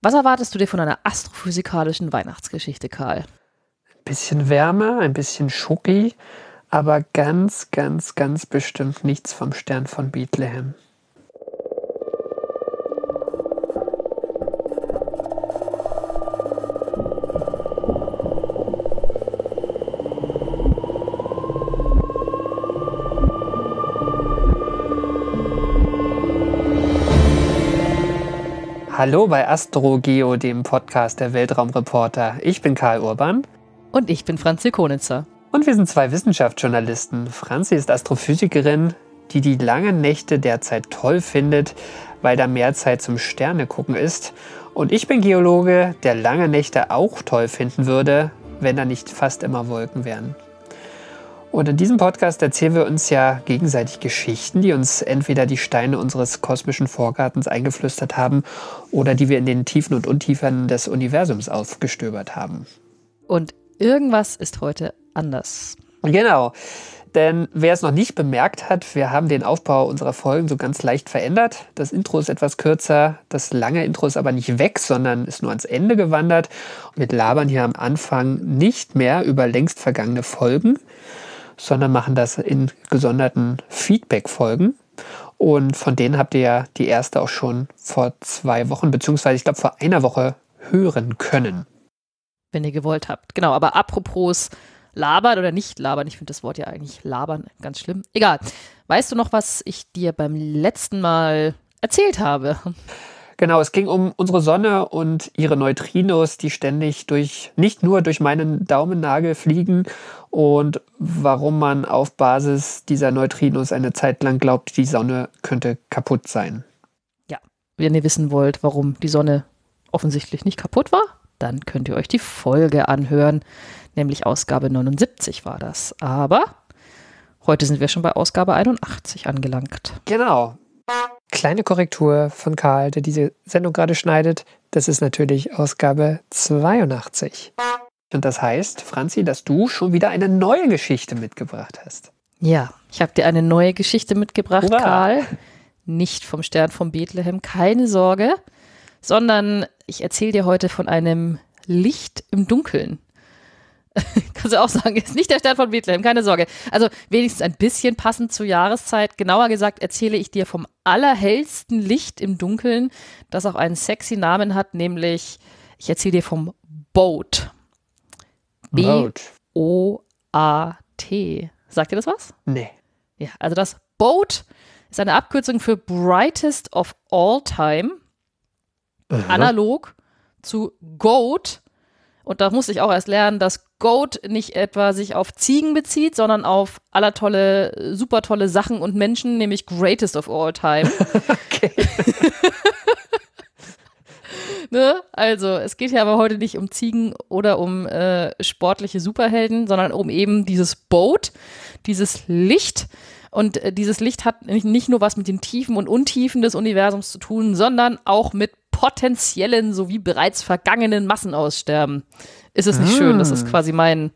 Was erwartest du dir von einer astrophysikalischen Weihnachtsgeschichte, Karl? Ein bisschen Wärme, ein bisschen Schoki, aber ganz, ganz, ganz bestimmt nichts vom Stern von Bethlehem. Hallo bei AstroGeo, dem Podcast der Weltraumreporter. Ich bin Karl Urban. Und ich bin Franzi Konitzer. Und wir sind zwei Wissenschaftsjournalisten. Franzi ist Astrophysikerin, die die langen Nächte derzeit toll findet, weil da mehr Zeit zum Sterne gucken ist. Und ich bin Geologe, der lange Nächte auch toll finden würde, wenn da nicht fast immer Wolken wären. Und in diesem Podcast erzählen wir uns ja gegenseitig Geschichten, die uns entweder die Steine unseres kosmischen Vorgartens eingeflüstert haben oder die wir in den Tiefen und Untiefen des Universums aufgestöbert haben. Und irgendwas ist heute anders. Genau. Denn wer es noch nicht bemerkt hat, wir haben den Aufbau unserer Folgen so ganz leicht verändert. Das Intro ist etwas kürzer, das lange Intro ist aber nicht weg, sondern ist nur ans Ende gewandert. Und wir labern hier am Anfang nicht mehr über längst vergangene Folgen, sondern machen das in gesonderten Feedback-Folgen. Und von denen habt ihr ja die erste auch schon vor zwei Wochen, beziehungsweise ich glaube vor einer Woche hören können. Wenn ihr gewollt habt. Genau, aber apropos labern oder nicht labern, ich finde das Wort ja eigentlich labern ganz schlimm. Egal. Weißt du noch, was ich dir beim letzten Mal erzählt habe? Genau, es ging um unsere Sonne und ihre Neutrinos, die ständig durch, nicht nur durch meinen Daumennagel fliegen und warum man auf Basis dieser Neutrinos eine Zeit lang glaubt, die Sonne könnte kaputt sein. Ja, wenn ihr wissen wollt, warum die Sonne offensichtlich nicht kaputt war, dann könnt ihr euch die Folge anhören, nämlich Ausgabe 79 war das. Aber heute sind wir schon bei Ausgabe 81 angelangt. Genau. Kleine Korrektur von Karl, der diese Sendung gerade schneidet. Das ist natürlich Ausgabe 82. Und das heißt, Franzi, dass du schon wieder eine neue Geschichte mitgebracht hast. Ja, ich habe dir eine neue Geschichte mitgebracht, Hurra. Karl. Nicht vom Stern von Bethlehem, keine Sorge, sondern ich erzähle dir heute von einem Licht im Dunkeln. Kannst du auch sagen, ist nicht der Stern von Bethlehem, keine Sorge. Also wenigstens ein bisschen passend zur Jahreszeit. Genauer gesagt erzähle ich dir vom allerhellsten Licht im Dunkeln, das auch einen sexy Namen hat, nämlich ich erzähle dir vom Boat. B-O-A-T. Sagt dir das was? Nee. Ja, also das Boat ist eine Abkürzung für Brightest of All Time. Analog zu Goat. Und da musste ich auch erst lernen, dass Goat nicht etwa sich auf Ziegen bezieht, sondern auf aller tolle, super tolle Sachen und Menschen, nämlich Greatest of All Time. okay. ne? Also, es geht ja aber heute nicht um Ziegen oder um äh, sportliche Superhelden, sondern um eben dieses Boat, dieses Licht. Und äh, dieses Licht hat nicht nur was mit den Tiefen und Untiefen des Universums zu tun, sondern auch mit potenziellen sowie bereits vergangenen Massenaussterben. Ist es nicht ah. schön? Das ist ah. quasi mein,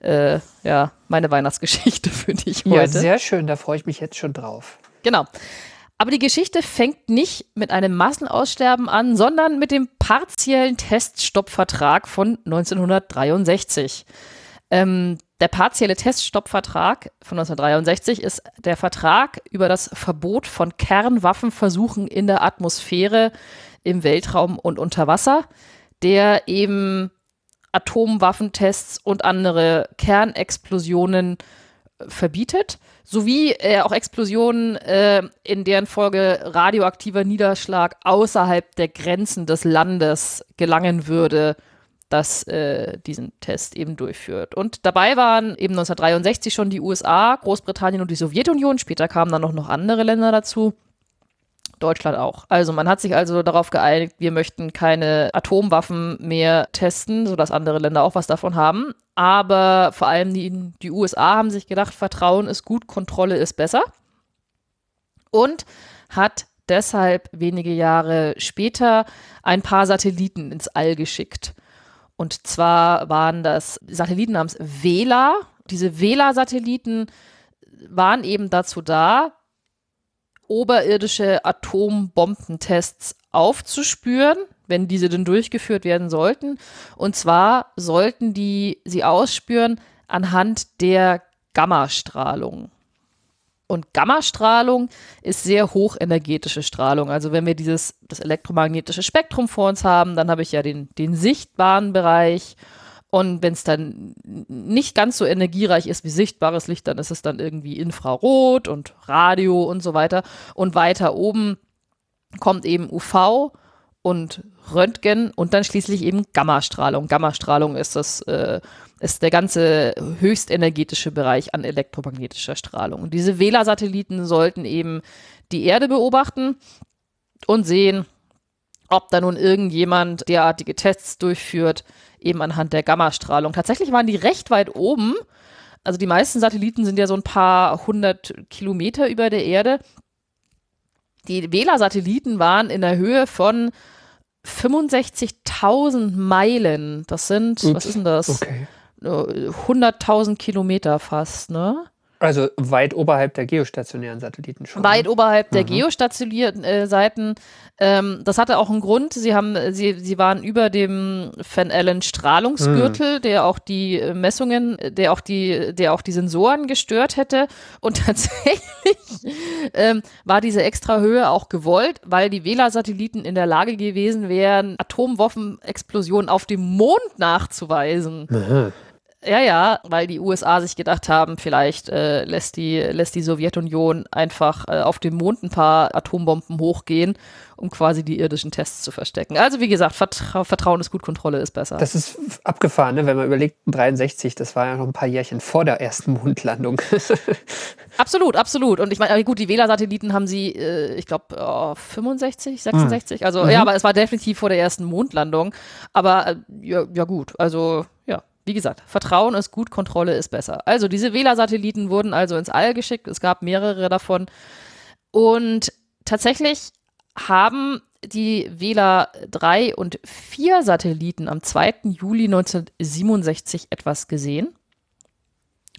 äh, ja, meine Weihnachtsgeschichte für dich heute. Ja, sehr schön, da freue ich mich jetzt schon drauf. Genau. Aber die Geschichte fängt nicht mit einem Massenaussterben an, sondern mit dem partiellen Teststoppvertrag von 1963. Ähm, der partielle Teststoppvertrag von 1963 ist der Vertrag über das Verbot von Kernwaffenversuchen in der Atmosphäre, im Weltraum und unter Wasser, der eben Atomwaffentests und andere Kernexplosionen äh, verbietet, sowie äh, auch Explosionen, äh, in deren Folge radioaktiver Niederschlag außerhalb der Grenzen des Landes gelangen würde, das äh, diesen Test eben durchführt. Und dabei waren eben 1963 schon die USA, Großbritannien und die Sowjetunion. Später kamen dann noch, noch andere Länder dazu. Deutschland auch. Also man hat sich also darauf geeinigt, wir möchten keine Atomwaffen mehr testen, sodass andere Länder auch was davon haben. Aber vor allem die, die USA haben sich gedacht, Vertrauen ist gut, Kontrolle ist besser. Und hat deshalb wenige Jahre später ein paar Satelliten ins All geschickt. Und zwar waren das Satelliten namens Vela. Diese Vela-Satelliten waren eben dazu da, oberirdische Atombombentests aufzuspüren, wenn diese denn durchgeführt werden sollten. Und zwar sollten die sie ausspüren anhand der Gammastrahlung. Und Gammastrahlung ist sehr hochenergetische Strahlung. Also wenn wir dieses, das elektromagnetische Spektrum vor uns haben, dann habe ich ja den, den sichtbaren Bereich. Und wenn es dann nicht ganz so energiereich ist wie sichtbares Licht, dann ist es dann irgendwie Infrarot und Radio und so weiter. Und weiter oben kommt eben UV und Röntgen und dann schließlich eben Gammastrahlung. Gammastrahlung ist das äh, ist der ganze höchstenergetische Bereich an elektromagnetischer Strahlung. Und diese Wähler-Satelliten sollten eben die Erde beobachten und sehen, ob da nun irgendjemand derartige Tests durchführt, eben anhand der Gammastrahlung. Tatsächlich waren die recht weit oben. Also die meisten Satelliten sind ja so ein paar hundert Kilometer über der Erde. Die Wähler-Satelliten waren in der Höhe von 65.000 Meilen. Das sind, Ups, was ist denn das? Okay. 100.000 Kilometer fast, ne? Also weit oberhalb der geostationären Satelliten schon. Weit ne? oberhalb der mhm. geostationären äh, Seiten. Ähm, das hatte auch einen Grund. Sie haben, sie, sie waren über dem Van Allen Strahlungsgürtel, mhm. der auch die Messungen, der auch die, der auch die Sensoren gestört hätte. Und tatsächlich ähm, war diese extra Höhe auch gewollt, weil die Wähler-Satelliten in der Lage gewesen wären, Atomwaffenexplosionen auf dem Mond nachzuweisen. Mhm. Ja, ja, weil die USA sich gedacht haben, vielleicht äh, lässt, die, lässt die Sowjetunion einfach äh, auf dem Mond ein paar Atombomben hochgehen, um quasi die irdischen Tests zu verstecken. Also wie gesagt, Vertra Vertrauen ist gut, Kontrolle ist besser. Das ist abgefahren, ne? wenn man überlegt, 63, das war ja noch ein paar Jährchen vor der ersten Mondlandung. absolut, absolut. Und ich meine, gut, die Wähler-Satelliten haben sie, äh, ich glaube, oh, 65, 66. Mhm. Also mhm. ja, aber es war definitiv vor der ersten Mondlandung. Aber äh, ja, ja gut, also. Wie gesagt, Vertrauen ist gut, Kontrolle ist besser. Also diese Wähler-Satelliten wurden also ins All geschickt. Es gab mehrere davon. Und tatsächlich haben die Wähler 3 und 4 Satelliten am 2. Juli 1967 etwas gesehen.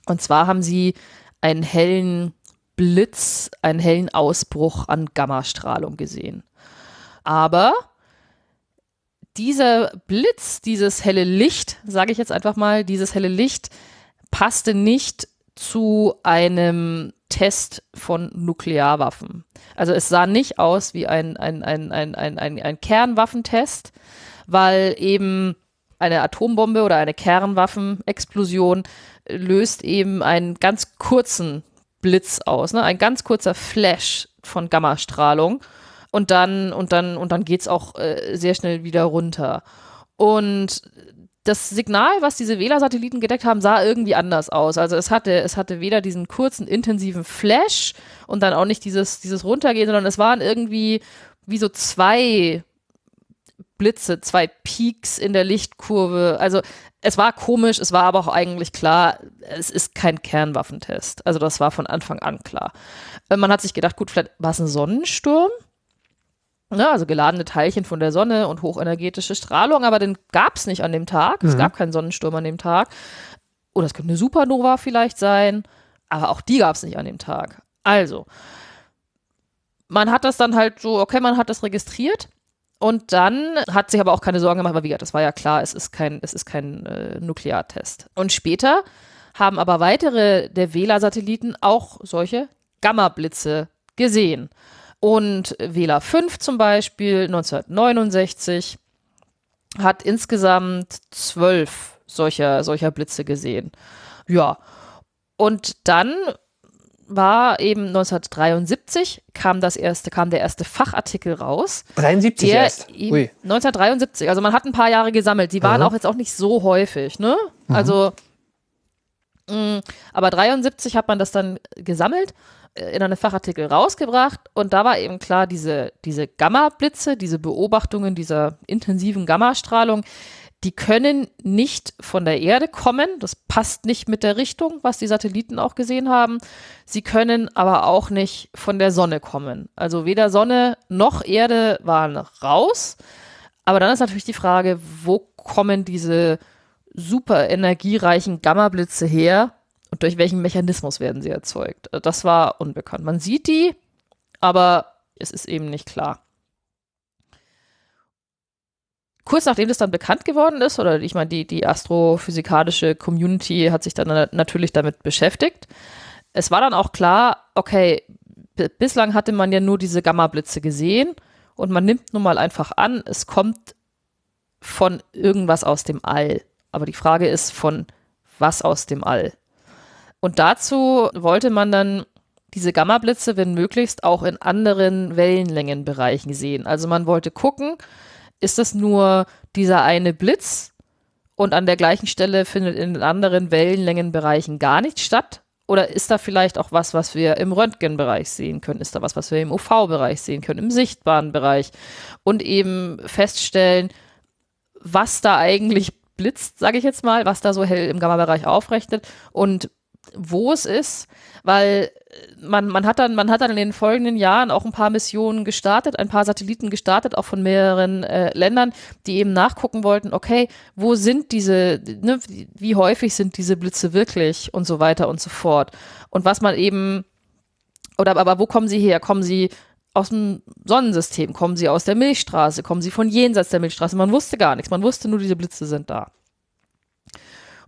Und zwar haben sie einen hellen Blitz, einen hellen Ausbruch an Gammastrahlung gesehen. Aber dieser Blitz, dieses helle Licht, sage ich jetzt einfach mal, dieses helle Licht passte nicht zu einem Test von Nuklearwaffen. Also es sah nicht aus wie ein, ein, ein, ein, ein, ein, ein Kernwaffentest, weil eben eine Atombombe oder eine Kernwaffenexplosion löst eben einen ganz kurzen Blitz aus, ne? ein ganz kurzer Flash von Gammastrahlung und dann, und dann, und dann geht es auch äh, sehr schnell wieder runter. Und das Signal, was diese Wähler-Satelliten gedeckt haben, sah irgendwie anders aus. Also es hatte, es hatte weder diesen kurzen, intensiven Flash und dann auch nicht dieses, dieses Runtergehen, sondern es waren irgendwie wie so zwei Blitze, zwei Peaks in der Lichtkurve. Also es war komisch, es war aber auch eigentlich klar, es ist kein Kernwaffentest. Also das war von Anfang an klar. Äh, man hat sich gedacht, gut, vielleicht war es ein Sonnensturm Ne, also geladene Teilchen von der Sonne und hochenergetische Strahlung, aber den gab es nicht an dem Tag. Mhm. Es gab keinen Sonnensturm an dem Tag. Oder es könnte eine Supernova vielleicht sein, aber auch die gab es nicht an dem Tag. Also, man hat das dann halt so, okay, man hat das registriert und dann hat sich aber auch keine Sorgen gemacht, weil wie gesagt, das war ja klar, es ist kein, es ist kein äh, Nukleartest. Und später haben aber weitere der Wähler-Satelliten auch solche Gamma-Blitze gesehen. Und Wähler 5 zum Beispiel 1969 hat insgesamt zwölf solcher, solcher Blitze gesehen. Ja. Und dann war eben 1973 kam das erste, kam der erste Fachartikel raus. 73 erst. Ui. 1973. Also man hat ein paar Jahre gesammelt. Die waren Aha. auch jetzt auch nicht so häufig, ne? Mhm. Also, mh, mm, aber 73 hat man das dann gesammelt in einem Fachartikel rausgebracht und da war eben klar, diese, diese Gamma-Blitze, diese Beobachtungen dieser intensiven Gammastrahlung, die können nicht von der Erde kommen. Das passt nicht mit der Richtung, was die Satelliten auch gesehen haben. Sie können aber auch nicht von der Sonne kommen. Also weder Sonne noch Erde waren raus. Aber dann ist natürlich die Frage, wo kommen diese super energiereichen Gamma-Blitze her? Und durch welchen Mechanismus werden sie erzeugt? Äh, das war unbekannt. Man sieht die, aber es ist eben nicht klar. kurz nachdem das dann bekannt geworden ist, oder ich meine, die, die astrophysikalische Community hat sich dann natürlich damit beschäftigt. Es war dann auch klar, okay, bislang hatte man ja nur diese Gamma-Blitze gesehen und man nimmt nun mal einfach an, es kommt von irgendwas aus dem All. Aber die Frage ist, von was aus dem All? Und dazu wollte man dann diese Gamma-Blitze, wenn möglichst, auch in anderen Wellenlängenbereichen sehen. Also man wollte gucken, ist das nur dieser eine Blitz und an der gleichen Stelle findet in anderen Wellenlängenbereichen gar nichts statt? Oder ist da vielleicht auch was, was wir im Röntgenbereich sehen können? Ist da was, was wir im UV-Bereich sehen können, im sichtbaren Bereich? Und eben feststellen, was da eigentlich blitzt, sage ich jetzt mal, was da so hell im Gamma-Bereich aufrechnet und wo es ist, weil man, man, hat dann, man hat dann in den folgenden Jahren auch ein paar Missionen gestartet, ein paar Satelliten gestartet, auch von mehreren äh, Ländern, die eben nachgucken wollten, okay, wo sind diese, ne, wie häufig sind diese Blitze wirklich und so weiter und so fort. Und was man eben, oder aber wo kommen sie her? Kommen sie aus dem Sonnensystem? Kommen sie aus der Milchstraße? Kommen sie von jenseits der Milchstraße? Man wusste gar nichts. Man wusste nur, diese Blitze sind da.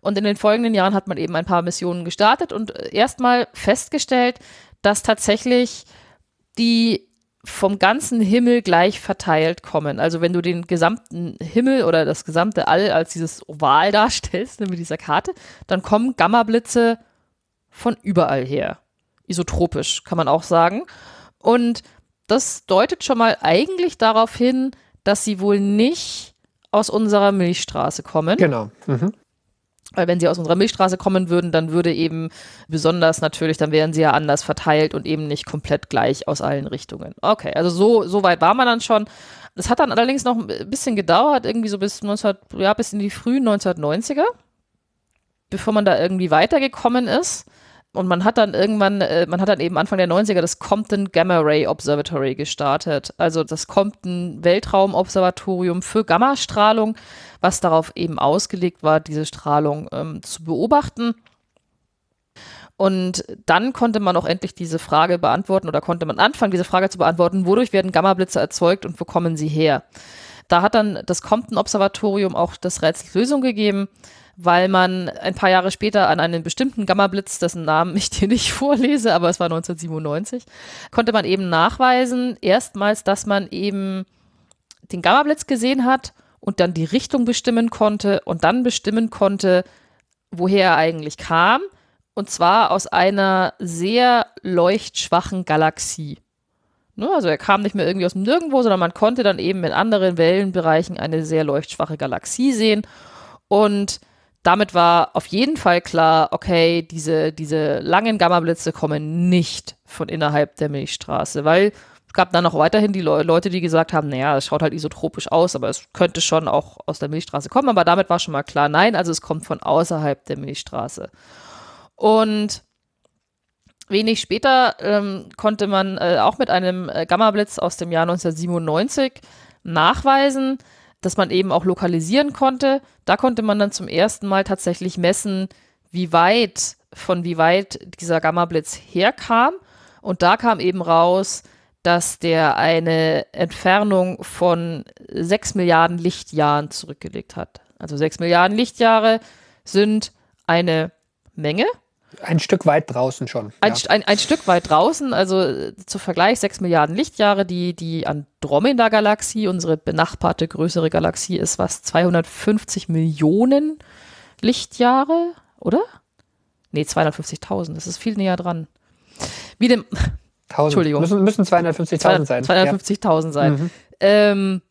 Und in den folgenden Jahren hat man eben ein paar Missionen gestartet und äh, erstmal festgestellt, dass tatsächlich die vom ganzen Himmel gleich verteilt kommen. Also wenn du den gesamten Himmel oder das gesamte All als dieses Oval darstellst ne, mit dieser Karte, dann kommen Gamma-Blitze von überall her. Isotropisch kann man auch sagen. Und das deutet schon mal eigentlich darauf hin, dass sie wohl nicht aus unserer Milchstraße kommen. Genau. Mhm. Weil wenn sie aus unserer Milchstraße kommen würden, dann würde eben besonders natürlich, dann wären sie ja anders verteilt und eben nicht komplett gleich aus allen Richtungen. Okay, also so, so weit war man dann schon. Es hat dann allerdings noch ein bisschen gedauert, irgendwie so bis 19, ja, bis in die frühen 1990er, bevor man da irgendwie weitergekommen ist. Und man hat dann irgendwann, äh, man hat dann eben Anfang der 90er das Compton Gamma Ray Observatory gestartet. Also das Compton Weltraumobservatorium für Gammastrahlung, was darauf eben ausgelegt war, diese Strahlung ähm, zu beobachten. Und dann konnte man auch endlich diese Frage beantworten oder konnte man anfangen, diese Frage zu beantworten, wodurch werden Gammablitze erzeugt und wo kommen sie her? Da hat dann das Compton Observatorium auch das Rätsel Lösung gegeben weil man ein paar Jahre später an einen bestimmten Gamma-Blitz, dessen Namen ich dir nicht vorlese, aber es war 1997, konnte man eben nachweisen, erstmals, dass man eben den Gamma-Blitz gesehen hat und dann die Richtung bestimmen konnte und dann bestimmen konnte, woher er eigentlich kam. Und zwar aus einer sehr leuchtschwachen Galaxie. Ne, also er kam nicht mehr irgendwie aus dem Nirgendwo, sondern man konnte dann eben in anderen Wellenbereichen eine sehr leuchtschwache Galaxie sehen. Und damit war auf jeden Fall klar, okay, diese, diese langen Gammablitze kommen nicht von innerhalb der Milchstraße, weil es gab dann noch weiterhin die Le Leute, die gesagt haben, naja, es schaut halt isotropisch aus, aber es könnte schon auch aus der Milchstraße kommen, aber damit war schon mal klar, nein, also es kommt von außerhalb der Milchstraße. Und wenig später ähm, konnte man äh, auch mit einem äh, Gammablitz aus dem Jahr 1997 nachweisen, dass man eben auch lokalisieren konnte. Da konnte man dann zum ersten Mal tatsächlich messen, wie weit, von wie weit dieser Gamma-Blitz herkam. Und da kam eben raus, dass der eine Entfernung von sechs Milliarden Lichtjahren zurückgelegt hat. Also sechs Milliarden Lichtjahre sind eine Menge. Ein Stück weit draußen schon. Ein, ja. ein, ein, Stück weit draußen, also äh, zu Vergleich 6 Milliarden Lichtjahre. Die, die Andromeda-Galaxie, unsere benachbarte größere Galaxie, ist was 250 Millionen Lichtjahre, oder? Nee, 250.000, das ist viel näher dran. Wie dem. 1000. Entschuldigung. Müssen, müssen 250.000 sein. 250.000 ja. sein. Mhm. Ähm,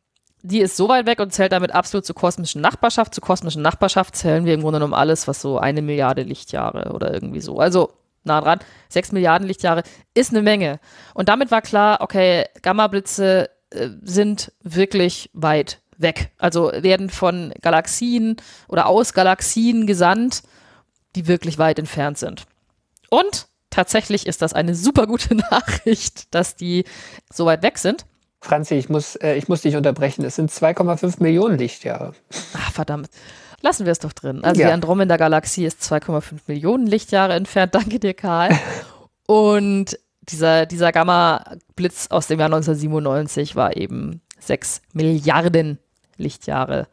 die ist so weit weg und zählt damit absolut zur kosmischen Nachbarschaft. Zur kosmischen Nachbarschaft zählen wir im Grunde genommen alles, was so eine Milliarde Lichtjahre oder irgendwie so. Also nah dran. Sechs Milliarden Lichtjahre ist eine Menge. Und damit war klar, okay, Gammablitze äh, sind wirklich weit weg. Also werden von Galaxien oder aus Galaxien gesandt, die wirklich weit entfernt sind. Und tatsächlich ist das eine super gute Nachricht, dass die so weit weg sind. Franzi, ich muss, äh, ich muss dich unterbrechen. Es sind 2,5 Millionen Lichtjahre. Ach, verdammt. Lassen wir es doch drin. Also ja. die Andromeda-Galaxie ist 2,5 Millionen Lichtjahre entfernt. Danke dir, Karl. Und dieser, dieser Gamma-Blitz aus dem Jahr 1997 war eben 6 Milliarden Lichtjahre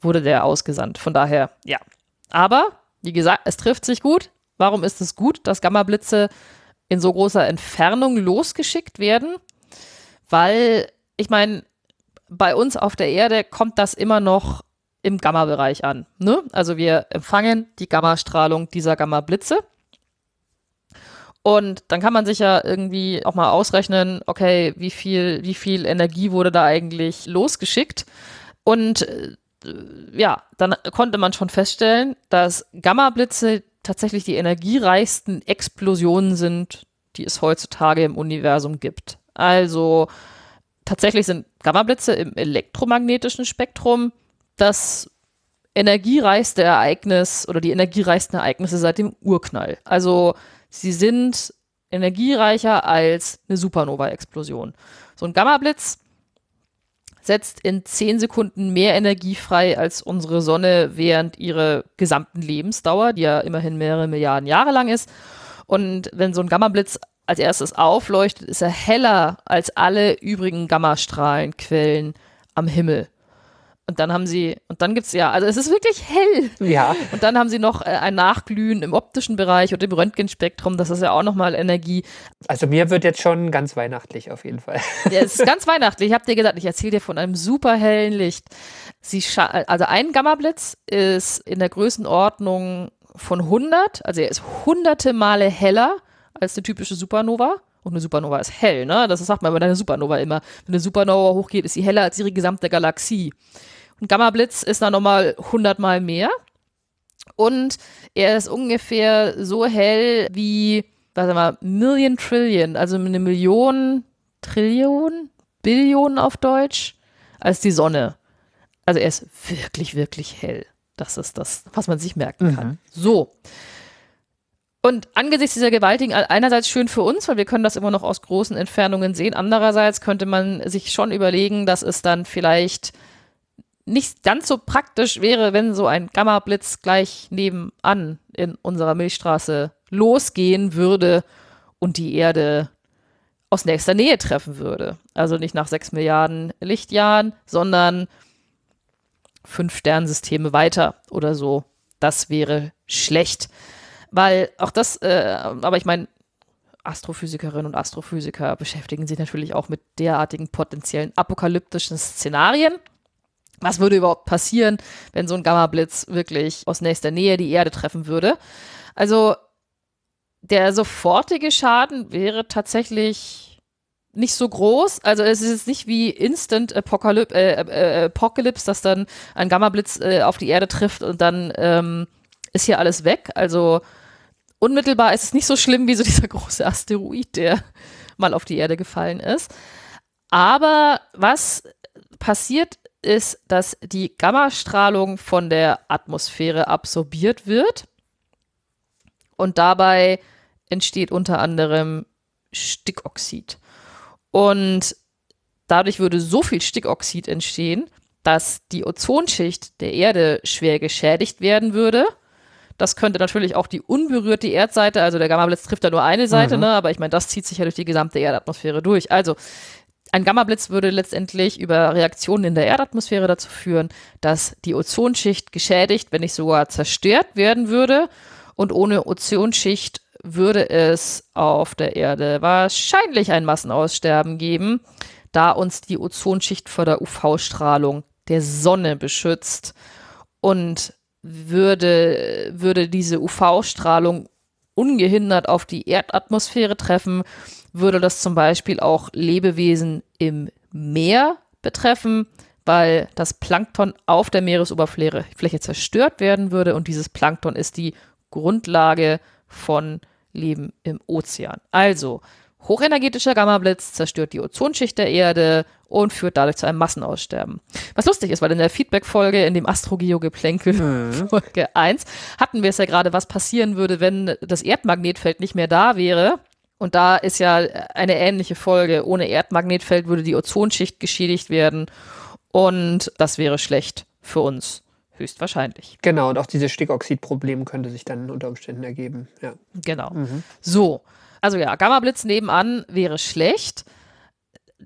wurde der ausgesandt. Von daher, ja. Aber, wie gesagt, es trifft sich gut. Warum ist es gut, dass Gammablitze in so großer Entfernung losgeschickt werden? Weil, ich meine, bei uns auf der Erde kommt das immer noch im Gamma-Bereich an. Ne? Also wir empfangen die Gammastrahlung dieser Gamma-Blitze. Und dann kann man sich ja irgendwie auch mal ausrechnen, okay, wie viel, wie viel Energie wurde da eigentlich losgeschickt? Und äh, ja, dann konnte man schon feststellen, dass Gamma-Blitze tatsächlich die energiereichsten Explosionen sind, die es heutzutage im Universum gibt. Also tatsächlich sind Gammablitze im elektromagnetischen Spektrum das energiereichste Ereignis oder die energiereichsten Ereignisse seit dem Urknall. Also sie sind energiereicher als eine Supernova-Explosion. So ein Gammablitz setzt in 10 Sekunden mehr Energie frei als unsere Sonne während ihrer gesamten Lebensdauer, die ja immerhin mehrere Milliarden Jahre lang ist. Und wenn so ein Gammablitz als erstes aufleuchtet, ist er heller als alle übrigen Gammastrahlenquellen am Himmel. Und dann haben sie, und dann gibt es ja, also es ist wirklich hell. Ja. Und dann haben sie noch äh, ein Nachglühen im optischen Bereich und im Röntgenspektrum, das ist ja auch nochmal Energie. Also mir wird jetzt schon ganz weihnachtlich auf jeden Fall. Ja, es ist ganz weihnachtlich. Ich habe dir gesagt, ich erzähle dir von einem super hellen Licht. Sie also ein Gammablitz ist in der Größenordnung von 100, also er ist hunderte Male heller als eine typische Supernova. Und eine Supernova ist hell, ne? Das sagt man bei einer Supernova immer. Wenn eine Supernova hochgeht, ist sie heller als ihre gesamte Galaxie. Und Gamma-Blitz ist dann nochmal 100 Mal mehr. Und er ist ungefähr so hell wie, was mal, Million Trillion, also eine Million Trillion, Billionen auf Deutsch, als die Sonne. Also er ist wirklich, wirklich hell. Das ist das, was man sich merken kann. Mhm. So. Und angesichts dieser gewaltigen, einerseits schön für uns, weil wir können das immer noch aus großen Entfernungen sehen, andererseits könnte man sich schon überlegen, dass es dann vielleicht nicht ganz so praktisch wäre, wenn so ein Gamma-Blitz gleich nebenan in unserer Milchstraße losgehen würde und die Erde aus nächster Nähe treffen würde. Also nicht nach sechs Milliarden Lichtjahren, sondern fünf Sternensysteme weiter oder so. Das wäre schlecht. Weil auch das, äh, aber ich meine, Astrophysikerinnen und Astrophysiker beschäftigen sich natürlich auch mit derartigen potenziellen apokalyptischen Szenarien. Was würde überhaupt passieren, wenn so ein Gamma-Blitz wirklich aus nächster Nähe die Erde treffen würde? Also der sofortige Schaden wäre tatsächlich nicht so groß. Also es ist jetzt nicht wie Instant Apocalypse, äh, äh, Apocalypse dass dann ein Gamma-Blitz äh, auf die Erde trifft und dann ähm, ist hier alles weg. Also unmittelbar ist es nicht so schlimm wie so dieser große Asteroid, der mal auf die Erde gefallen ist. Aber was passiert ist, dass die Gammastrahlung von der Atmosphäre absorbiert wird und dabei entsteht unter anderem Stickoxid. Und dadurch würde so viel Stickoxid entstehen, dass die Ozonschicht der Erde schwer geschädigt werden würde das könnte natürlich auch die unberührte Erdseite, also der Gammablitz trifft da nur eine Seite, mhm. ne? aber ich meine, das zieht sich ja durch die gesamte Erdatmosphäre durch. Also ein Gammablitz würde letztendlich über Reaktionen in der Erdatmosphäre dazu führen, dass die Ozonschicht geschädigt, wenn nicht sogar zerstört werden würde. Und ohne Ozonschicht würde es auf der Erde wahrscheinlich ein Massenaussterben geben, da uns die Ozonschicht vor der UV-Strahlung der Sonne beschützt. Und würde, würde diese UV-Strahlung ungehindert auf die Erdatmosphäre treffen, würde das zum Beispiel auch Lebewesen im Meer betreffen, weil das Plankton auf der Meeresoberfläche zerstört werden würde und dieses Plankton ist die Grundlage von Leben im Ozean. Also, hochenergetischer Gammablitz zerstört die Ozonschicht der Erde und führt dadurch zu einem Massenaussterben. Was lustig ist, weil in der Feedback-Folge, in dem Astrogeo-Geplänkel, mhm. Folge 1, hatten wir es ja gerade, was passieren würde, wenn das Erdmagnetfeld nicht mehr da wäre. Und da ist ja eine ähnliche Folge. Ohne Erdmagnetfeld würde die Ozonschicht geschädigt werden. Und das wäre schlecht für uns. Höchstwahrscheinlich. Genau, und auch dieses Stickoxidproblem könnte sich dann unter Umständen ergeben. Ja. Genau. Mhm. So. Also ja, Gammablitz nebenan wäre schlecht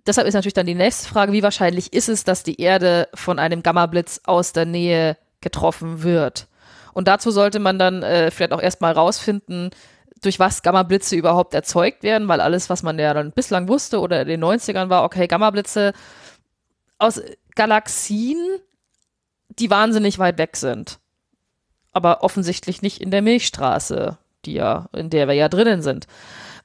deshalb ist natürlich dann die nächste Frage, wie wahrscheinlich ist es, dass die Erde von einem Gammablitz aus der Nähe getroffen wird? Und dazu sollte man dann äh, vielleicht auch erstmal rausfinden, durch was Gammablitze überhaupt erzeugt werden, weil alles, was man ja dann bislang wusste oder in den 90ern war, okay, Gammablitze aus Galaxien, die wahnsinnig weit weg sind. Aber offensichtlich nicht in der Milchstraße, die ja, in der wir ja drinnen sind.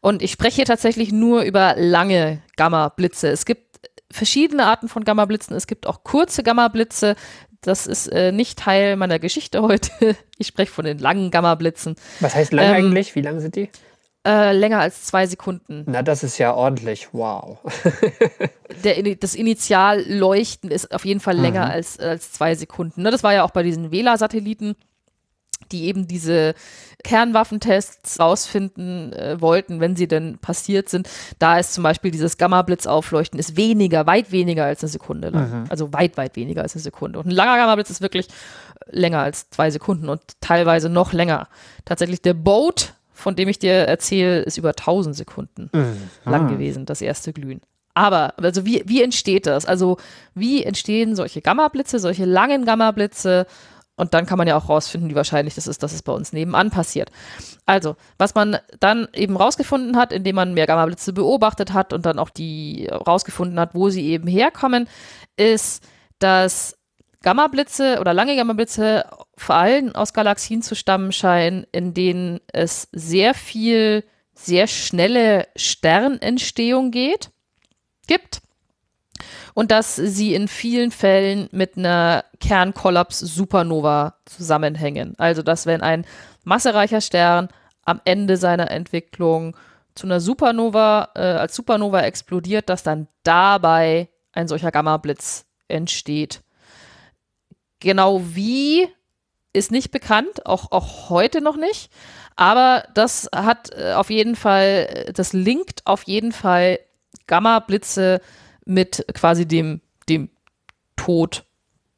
Und ich spreche hier tatsächlich nur über lange Gamma-Blitze. Es gibt verschiedene Arten von Gamma-Blitzen. Es gibt auch kurze Gamma-Blitze. Das ist äh, nicht Teil meiner Geschichte heute. Ich spreche von den langen Gamma-Blitzen. Was heißt lang ähm, eigentlich? Wie lang sind die? Äh, länger als zwei Sekunden. Na, das ist ja ordentlich. Wow. Der, das Initialleuchten ist auf jeden Fall länger mhm. als, als zwei Sekunden. Ne, das war ja auch bei diesen Vela-Satelliten die eben diese Kernwaffentests rausfinden äh, wollten, wenn sie denn passiert sind. Da ist zum Beispiel dieses Gamma-Blitz-Aufleuchten ist weniger, weit weniger als eine Sekunde lang. Mhm. Also weit, weit weniger als eine Sekunde. Und ein langer Gamma-Blitz ist wirklich länger als zwei Sekunden und teilweise noch länger. Tatsächlich der Boat, von dem ich dir erzähle, ist über 1000 Sekunden mhm. lang gewesen, das erste Glühen. Aber, also wie, wie entsteht das? Also wie entstehen solche Gamma-Blitze, solche langen Gamma-Blitze? Und dann kann man ja auch rausfinden, wie wahrscheinlich das ist, dass es bei uns nebenan passiert. Also, was man dann eben rausgefunden hat, indem man mehr Gamma-Blitze beobachtet hat und dann auch die rausgefunden hat, wo sie eben herkommen, ist, dass Gamma-Blitze oder lange Gamma-Blitze vor allem aus Galaxien zu stammen scheinen, in denen es sehr viel, sehr schnelle Sternentstehung geht, gibt und dass sie in vielen Fällen mit einer Kernkollaps-Supernova zusammenhängen. Also, dass wenn ein massereicher Stern am Ende seiner Entwicklung zu einer Supernova, äh, als Supernova explodiert, dass dann dabei ein solcher Gamma-Blitz entsteht. Genau wie ist nicht bekannt, auch, auch heute noch nicht. Aber das hat äh, auf jeden Fall, das linkt auf jeden Fall Gamma-Blitze mit quasi dem, dem Tod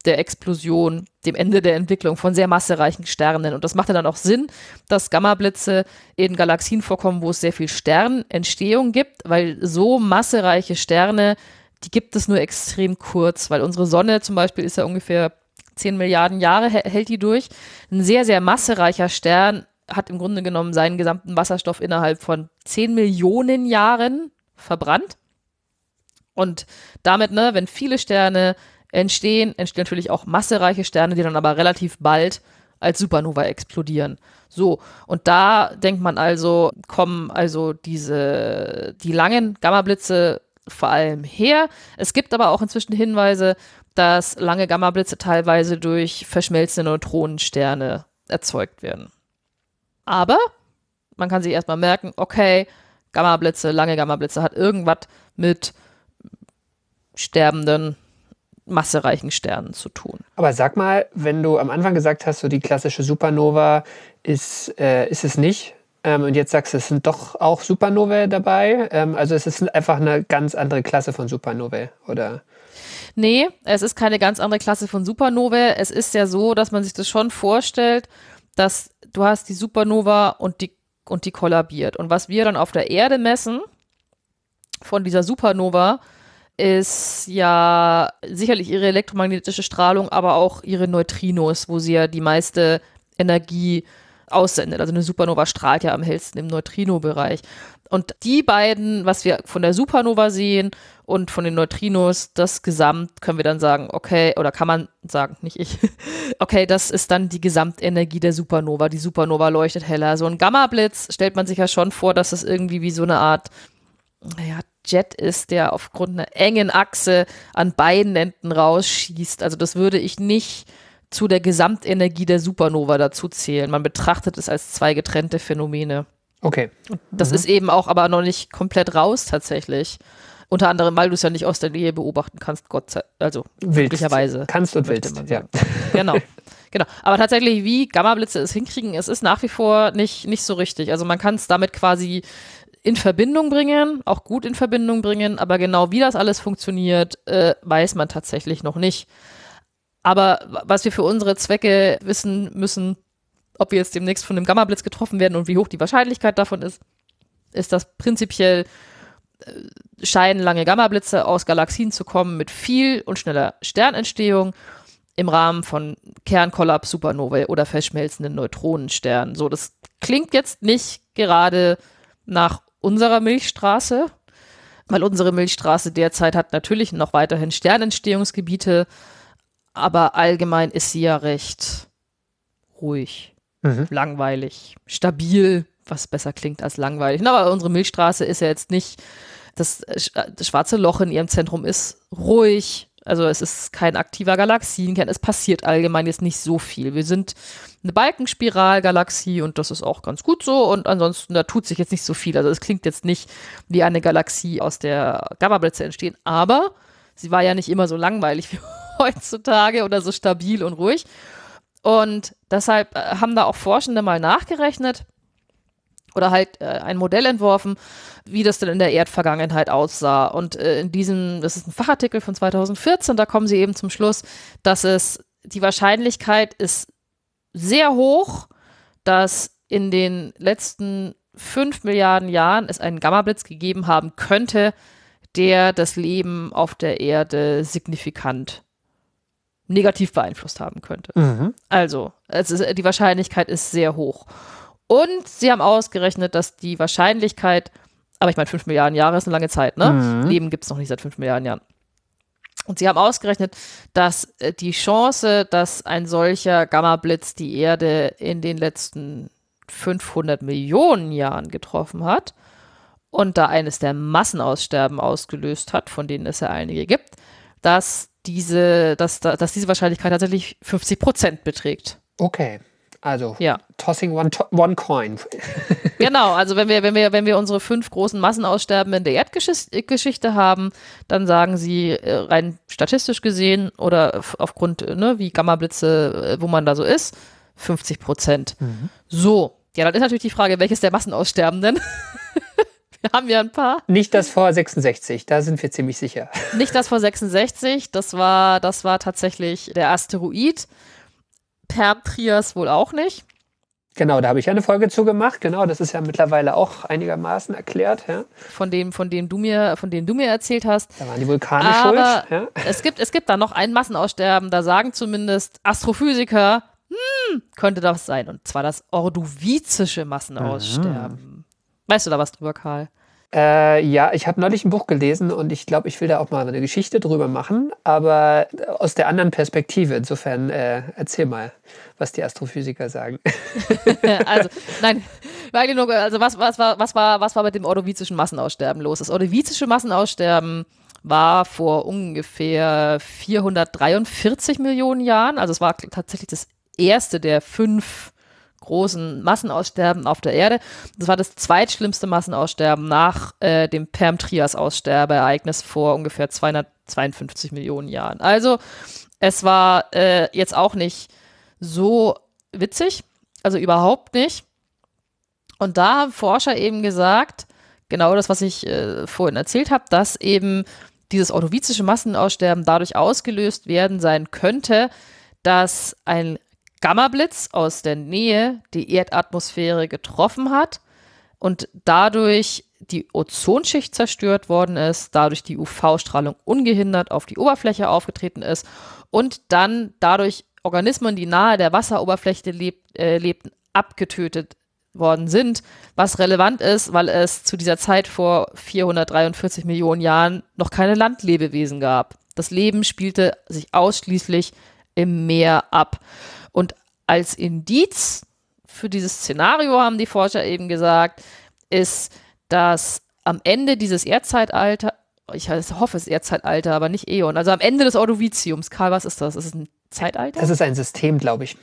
der Explosion, dem Ende der Entwicklung von sehr massereichen Sternen. Und das macht dann auch Sinn, dass Gammablitze in Galaxien vorkommen, wo es sehr viel Sternentstehung gibt, weil so massereiche Sterne, die gibt es nur extrem kurz, weil unsere Sonne zum Beispiel ist ja ungefähr 10 Milliarden Jahre hält die durch. Ein sehr, sehr massereicher Stern hat im Grunde genommen seinen gesamten Wasserstoff innerhalb von 10 Millionen Jahren verbrannt. Und damit, ne, wenn viele Sterne entstehen, entstehen natürlich auch massereiche Sterne, die dann aber relativ bald als Supernova explodieren. So, und da denkt man also, kommen also diese, die langen Gammablitze vor allem her. Es gibt aber auch inzwischen Hinweise, dass lange Gammablitze teilweise durch verschmelzende Neutronensterne erzeugt werden. Aber man kann sich erstmal merken, okay, Gammablitze, lange Gammablitze hat irgendwas mit sterbenden, massereichen Sternen zu tun. Aber sag mal, wenn du am Anfang gesagt hast, so die klassische Supernova ist, äh, ist es nicht. Ähm, und jetzt sagst du, es sind doch auch Supernovae dabei. Ähm, also es ist einfach eine ganz andere Klasse von Supernovae, oder? Nee, es ist keine ganz andere Klasse von Supernovae. Es ist ja so, dass man sich das schon vorstellt, dass du hast die Supernova und die, und die kollabiert. Und was wir dann auf der Erde messen von dieser Supernova, ist ja sicherlich ihre elektromagnetische Strahlung, aber auch ihre Neutrinos, wo sie ja die meiste Energie aussendet. Also eine Supernova strahlt ja am hellsten im Neutrino-Bereich. Und die beiden, was wir von der Supernova sehen und von den Neutrinos, das Gesamt, können wir dann sagen, okay, oder kann man sagen, nicht ich, okay, das ist dann die Gesamtenergie der Supernova. Die Supernova leuchtet heller. So ein Gamma-Blitz stellt man sich ja schon vor, dass das irgendwie wie so eine Art naja, Jet ist, der aufgrund einer engen Achse an beiden Enden rausschießt. Also das würde ich nicht zu der Gesamtenergie der Supernova dazu zählen. Man betrachtet es als zwei getrennte Phänomene. Okay. Und das mhm. ist eben auch aber noch nicht komplett raus tatsächlich. Unter anderem, weil du es ja nicht aus der Nähe beobachten kannst, Gott sei also möglicherweise. Kannst und willst, ja. Genau. Genau. Aber tatsächlich, wie Gamma-Blitze es hinkriegen, es ist nach wie vor nicht, nicht so richtig. Also man kann es damit quasi in Verbindung bringen, auch gut in Verbindung bringen, aber genau wie das alles funktioniert, äh, weiß man tatsächlich noch nicht. Aber was wir für unsere Zwecke wissen müssen, ob wir jetzt demnächst von einem Gamma-Blitz getroffen werden und wie hoch die Wahrscheinlichkeit davon ist, ist, dass prinzipiell äh, scheinen lange Gammablitze aus Galaxien zu kommen mit viel und schneller Sternentstehung im Rahmen von Kernkollaps, Supernovae oder verschmelzenden Neutronensternen. So, das klingt jetzt nicht gerade nach unserer Milchstraße, weil unsere Milchstraße derzeit hat natürlich noch weiterhin Sternentstehungsgebiete, aber allgemein ist sie ja recht ruhig, mhm. langweilig, stabil, was besser klingt als langweilig. Aber unsere Milchstraße ist ja jetzt nicht, das, das schwarze Loch in ihrem Zentrum ist ruhig, also es ist kein aktiver Galaxienkern, es passiert allgemein jetzt nicht so viel. Wir sind eine Balkenspiralgalaxie und das ist auch ganz gut so und ansonsten, da tut sich jetzt nicht so viel. Also es klingt jetzt nicht wie eine Galaxie, aus der Gammablitze entstehen, aber sie war ja nicht immer so langweilig wie heutzutage oder so stabil und ruhig. Und deshalb äh, haben da auch Forschende mal nachgerechnet, oder halt äh, ein Modell entworfen, wie das denn in der Erdvergangenheit aussah. Und äh, in diesem, das ist ein Fachartikel von 2014, da kommen sie eben zum Schluss, dass es die Wahrscheinlichkeit ist sehr hoch, dass in den letzten fünf Milliarden Jahren es einen Gammablitz gegeben haben könnte, der das Leben auf der Erde signifikant negativ beeinflusst haben könnte. Mhm. Also, ist, die Wahrscheinlichkeit ist sehr hoch. Und sie haben ausgerechnet, dass die Wahrscheinlichkeit, aber ich meine, fünf Milliarden Jahre ist eine lange Zeit, ne? Mhm. Leben gibt es noch nicht seit fünf Milliarden Jahren. Und sie haben ausgerechnet, dass äh, die Chance, dass ein solcher Gamma-Blitz die Erde in den letzten 500 Millionen Jahren getroffen hat und da eines der Massenaussterben ausgelöst hat, von denen es ja einige gibt, dass diese, dass, dass diese Wahrscheinlichkeit tatsächlich 50 Prozent beträgt. Okay. Also ja. tossing one, to one coin. genau, also wenn wir, wenn wir, wenn wir unsere fünf großen Massenaussterben in der Erdgeschichte haben, dann sagen sie äh, rein statistisch gesehen oder aufgrund, ne, wie Gammablitze, äh, wo man da so ist, 50 Prozent. Mhm. So, ja, dann ist natürlich die Frage, welches der Massenaussterbenden? wir haben ja ein paar. Nicht das vor 66, da sind wir ziemlich sicher. Nicht das vor 66, das war, das war tatsächlich der Asteroid. Perm-Trias wohl auch nicht. Genau, da habe ich ja eine Folge zu gemacht. Genau, das ist ja mittlerweile auch einigermaßen erklärt. Ja. Von dem, von dem du mir, von dem du mir erzählt hast. Da waren die Vulkane Aber schuld. Ja. Es gibt, es gibt da noch ein Massenaussterben. Da sagen zumindest Astrophysiker, hm, könnte das sein. Und zwar das ordovizische Massenaussterben. Mhm. Weißt du da was drüber, Karl? Äh, ja, ich habe neulich ein Buch gelesen und ich glaube, ich will da auch mal eine Geschichte drüber machen, aber aus der anderen Perspektive. Insofern äh, erzähl mal, was die Astrophysiker sagen. also, nein, also was, was, war, was, war, was war mit dem ordovizischen Massenaussterben los? Das ordovizische Massenaussterben war vor ungefähr 443 Millionen Jahren, also es war tatsächlich das erste der fünf großen Massenaussterben auf der Erde. Das war das zweitschlimmste Massenaussterben nach äh, dem Perm-Trias-Aussterbeereignis vor ungefähr 252 Millionen Jahren. Also es war äh, jetzt auch nicht so witzig, also überhaupt nicht. Und da haben Forscher eben gesagt, genau das, was ich äh, vorhin erzählt habe, dass eben dieses ordovizische Massenaussterben dadurch ausgelöst werden sein könnte, dass ein Gammablitz aus der Nähe die Erdatmosphäre getroffen hat und dadurch die Ozonschicht zerstört worden ist, dadurch die UV-Strahlung ungehindert auf die Oberfläche aufgetreten ist und dann dadurch Organismen, die nahe der Wasseroberfläche leb äh, lebten, abgetötet worden sind, was relevant ist, weil es zu dieser Zeit vor 443 Millionen Jahren noch keine Landlebewesen gab. Das Leben spielte sich ausschließlich im Meer ab. Und als Indiz für dieses Szenario haben die Forscher eben gesagt, ist, dass am Ende dieses Erdzeitalter, ich hoffe es ist Erdzeitalter, aber nicht Äon, also am Ende des Ordoviziums, Karl, was ist das? Ist es ein Zeitalter? Das ist ein System, glaube ich.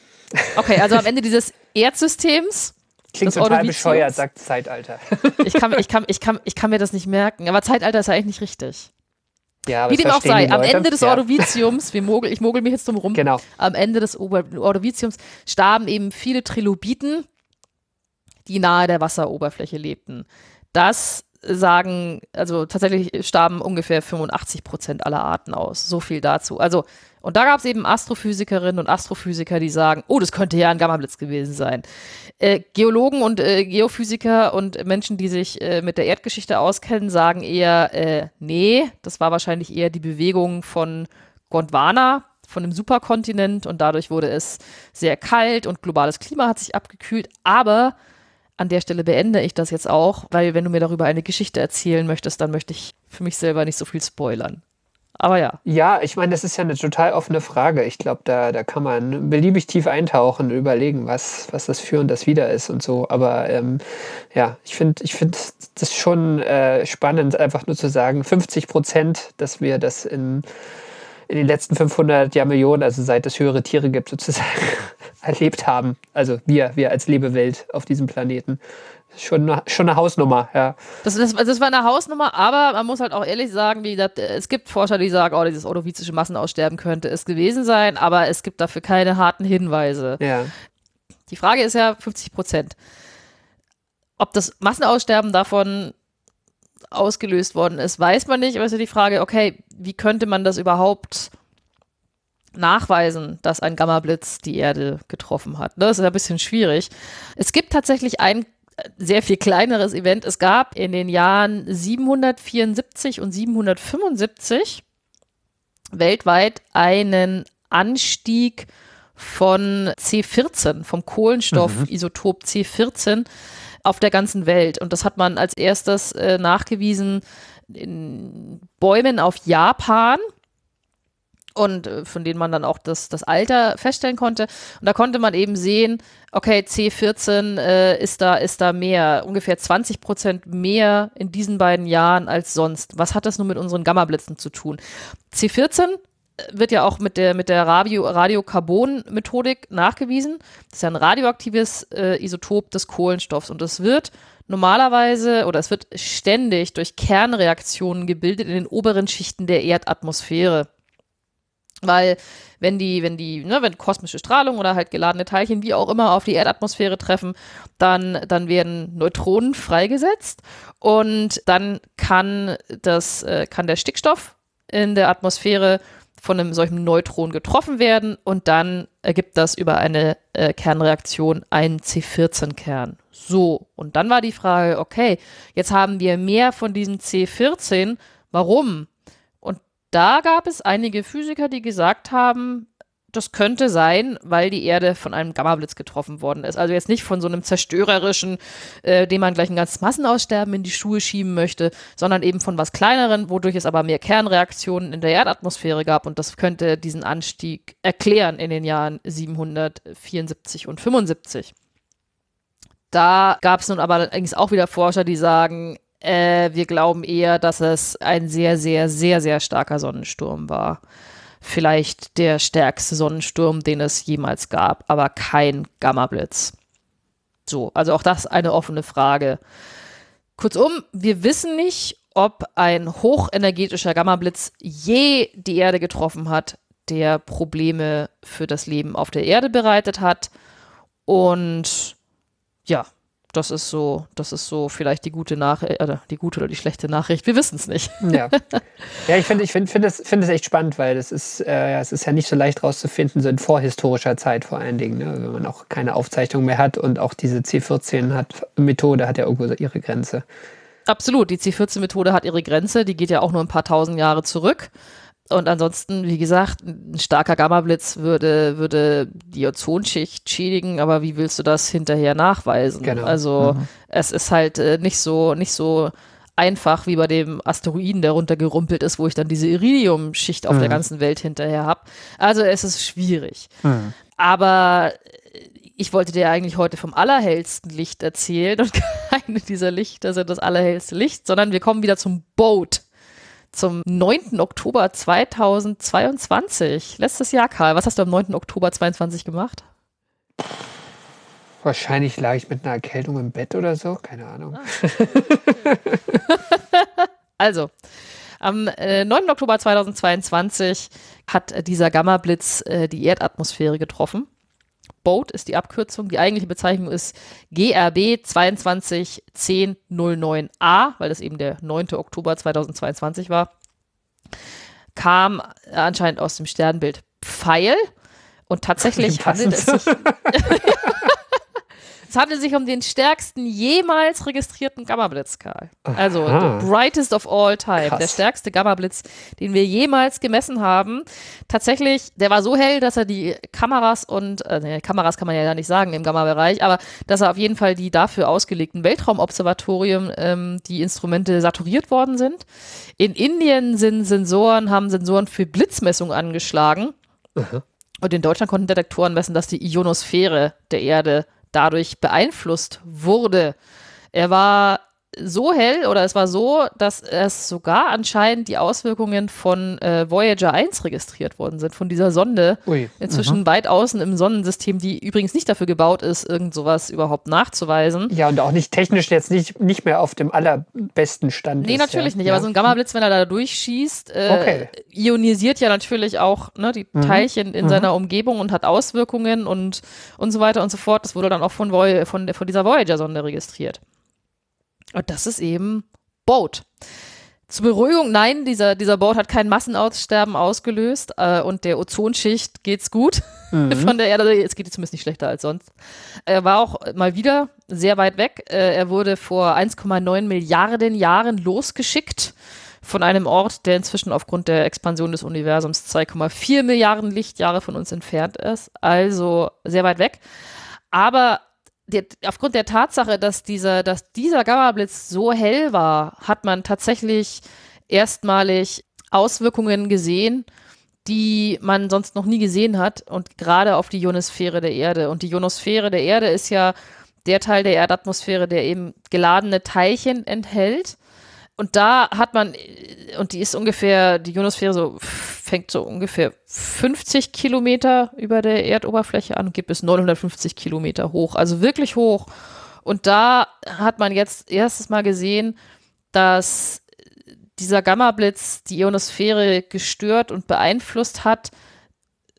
Okay, also am Ende dieses Erdsystems. Klingt total bescheuert, sagt Zeitalter. Ich kann, ich, kann, ich, kann, ich kann mir das nicht merken, aber Zeitalter ist ja eigentlich nicht richtig. Ja, Wie dem auch sei, am Ende des ja. Ordoviziums, mogel, ich mogel mich jetzt drum rum, genau. am Ende des Ordoviziums starben eben viele Trilobiten, die nahe der Wasseroberfläche lebten. Das sagen, also tatsächlich starben ungefähr 85 Prozent aller Arten aus. So viel dazu. Also Und da gab es eben Astrophysikerinnen und Astrophysiker, die sagen, oh, das könnte ja ein Gammablitz gewesen sein. Äh, Geologen und äh, Geophysiker und Menschen, die sich äh, mit der Erdgeschichte auskennen, sagen eher, äh, nee, das war wahrscheinlich eher die Bewegung von Gondwana, von dem Superkontinent und dadurch wurde es sehr kalt und globales Klima hat sich abgekühlt. Aber an der Stelle beende ich das jetzt auch, weil wenn du mir darüber eine Geschichte erzählen möchtest, dann möchte ich für mich selber nicht so viel spoilern. Aber ja. Ja, ich meine, das ist ja eine total offene Frage. Ich glaube, da, da kann man beliebig tief eintauchen und überlegen, was, was das für und das wieder ist und so. Aber ähm, ja, ich finde ich find das schon äh, spannend, einfach nur zu sagen, 50 Prozent, dass wir das in, in den letzten 500 Jahrmillionen, also seit es höhere Tiere gibt, sozusagen erlebt haben. Also wir, wir als Lebewelt auf diesem Planeten. Schon eine, schon eine Hausnummer, ja. Das, das, das war eine Hausnummer, aber man muss halt auch ehrlich sagen, wie gesagt, es gibt Forscher, die sagen, oh, dieses ordovizische Massenaussterben könnte es gewesen sein, aber es gibt dafür keine harten Hinweise. Ja. Die Frage ist ja 50 Prozent. Ob das Massenaussterben davon ausgelöst worden ist, weiß man nicht, aber es ist ja die Frage, okay, wie könnte man das überhaupt nachweisen, dass ein Gammablitz die Erde getroffen hat. Das ist ein bisschen schwierig. Es gibt tatsächlich ein sehr viel kleineres Event. Es gab in den Jahren 774 und 775 weltweit einen Anstieg von C14, vom Kohlenstoffisotop mhm. C14 auf der ganzen Welt. Und das hat man als erstes äh, nachgewiesen in Bäumen auf Japan und äh, von denen man dann auch das, das Alter feststellen konnte. Und da konnte man eben sehen, okay, C14 äh, ist, da, ist da mehr, ungefähr 20 Prozent mehr in diesen beiden Jahren als sonst. Was hat das nun mit unseren Gammablitzen zu tun? C14 äh, wird ja auch mit der, mit der Radio, Radiokarbon-Methodik nachgewiesen. Das ist ja ein radioaktives äh, Isotop des Kohlenstoffs und es wird normalerweise oder es wird ständig durch Kernreaktionen gebildet in den oberen Schichten der Erdatmosphäre. Weil wenn die, wenn die, ne, wenn kosmische Strahlung oder halt geladene Teilchen, wie auch immer, auf die Erdatmosphäre treffen, dann, dann werden Neutronen freigesetzt und dann kann das, äh, kann der Stickstoff in der Atmosphäre von einem solchen Neutron getroffen werden und dann ergibt das über eine äh, Kernreaktion einen C14-Kern. So, und dann war die Frage, okay, jetzt haben wir mehr von diesem C14, warum? Da gab es einige Physiker, die gesagt haben, das könnte sein, weil die Erde von einem Gammablitz getroffen worden ist. Also jetzt nicht von so einem zerstörerischen, äh, dem man gleich ein ganzes Massenaussterben in die Schuhe schieben möchte, sondern eben von was kleineren, wodurch es aber mehr Kernreaktionen in der Erdatmosphäre gab und das könnte diesen Anstieg erklären in den Jahren 774 und 75. Da gab es nun aber allerdings auch wieder Forscher, die sagen, äh, wir glauben eher, dass es ein sehr, sehr, sehr, sehr starker Sonnensturm war. Vielleicht der stärkste Sonnensturm, den es jemals gab, aber kein Gammablitz. So, also auch das eine offene Frage. Kurzum, wir wissen nicht, ob ein hochenergetischer Gammablitz je die Erde getroffen hat, der Probleme für das Leben auf der Erde bereitet hat. Und ja, das ist so, das ist so vielleicht die gute Nachricht, äh, die gute oder die schlechte Nachricht. Wir wissen es nicht. Ja. ja, ich finde, ich finde, finde es, finde es echt spannend, weil das ist, äh, es ist ja nicht so leicht rauszufinden, so in vorhistorischer Zeit vor allen Dingen, ne? wenn man auch keine Aufzeichnung mehr hat und auch diese C14 hat Methode hat ja irgendwo ihre Grenze. Absolut, die C14-Methode hat ihre Grenze, die geht ja auch nur ein paar tausend Jahre zurück. Und ansonsten, wie gesagt, ein starker Gammablitz würde, würde die Ozonschicht schädigen, aber wie willst du das hinterher nachweisen? Genau. Also mhm. es ist halt äh, nicht so, nicht so einfach wie bei dem Asteroiden, der runtergerumpelt ist, wo ich dann diese Iridium-Schicht auf mhm. der ganzen Welt hinterher habe. Also es ist schwierig. Mhm. Aber ich wollte dir eigentlich heute vom allerhellsten Licht erzählen und keine dieser Lichter sind das allerhellste Licht, sondern wir kommen wieder zum Boat zum 9. Oktober 2022. Letztes Jahr, Karl. Was hast du am 9. Oktober 2022 gemacht? Wahrscheinlich lag ich mit einer Erkältung im Bett oder so. Keine Ahnung. Ah. also, am äh, 9. Oktober 2022 hat dieser Gamma-Blitz äh, die Erdatmosphäre getroffen. Boat ist die Abkürzung. Die eigentliche Bezeichnung ist GRB 221009A, weil das eben der 9. Oktober 2022 war. kam anscheinend aus dem Sternbild Pfeil. Und tatsächlich handelt es sich. Es handelt sich um den stärksten jemals registrierten Gammablitz, Karl. Also Aha. the brightest of all time. Krass. Der stärkste Gammablitz, den wir jemals gemessen haben. Tatsächlich, der war so hell, dass er die Kameras und, äh, Kameras kann man ja nicht sagen im Gamma-Bereich, aber dass er auf jeden Fall die dafür ausgelegten Weltraumobservatorien, ähm, die Instrumente saturiert worden sind. In Indien sind Sensoren, haben Sensoren für Blitzmessung angeschlagen. Und in Deutschland konnten Detektoren messen, dass die Ionosphäre der Erde dadurch beeinflusst wurde. Er war so hell oder es war so, dass es sogar anscheinend die Auswirkungen von äh, Voyager 1 registriert worden sind, von dieser Sonde. Ui. Inzwischen weit außen im Sonnensystem, die übrigens nicht dafür gebaut ist, irgend sowas überhaupt nachzuweisen. Ja, und auch nicht technisch jetzt nicht, nicht mehr auf dem allerbesten Stand. Nee, ist, natürlich ja. nicht. Ja. Aber so ein Gammablitz, wenn er da durchschießt, äh, Okay. ionisiert ja natürlich auch ne, die Teilchen in seiner Umgebung und hat Auswirkungen und, und so weiter und so fort. Das wurde dann auch von, Voy von, von dieser Voyager-Sonde registriert. Und das ist eben Boat. Zur Beruhigung, nein, dieser, dieser Boat hat kein Massenaussterben ausgelöst äh, und der Ozonschicht geht's gut von der Erde. Es geht zumindest nicht schlechter als sonst. Er war auch mal wieder sehr weit weg. Äh, er wurde vor 1,9 Milliarden Jahren losgeschickt von einem Ort, der inzwischen aufgrund der Expansion des Universums 2,4 Milliarden Lichtjahre von uns entfernt ist. Also sehr weit weg. Aber der, aufgrund der Tatsache, dass dieser, dass dieser Gammablitz so hell war, hat man tatsächlich erstmalig Auswirkungen gesehen, die man sonst noch nie gesehen hat und gerade auf die Ionosphäre der Erde. Und die Ionosphäre der Erde ist ja der Teil der Erdatmosphäre, der eben geladene Teilchen enthält. Und da hat man, und die ist ungefähr, die Ionosphäre so, fängt so ungefähr 50 Kilometer über der Erdoberfläche an und geht bis 950 Kilometer hoch. Also wirklich hoch. Und da hat man jetzt erstes Mal gesehen, dass dieser Gammablitz die Ionosphäre gestört und beeinflusst hat.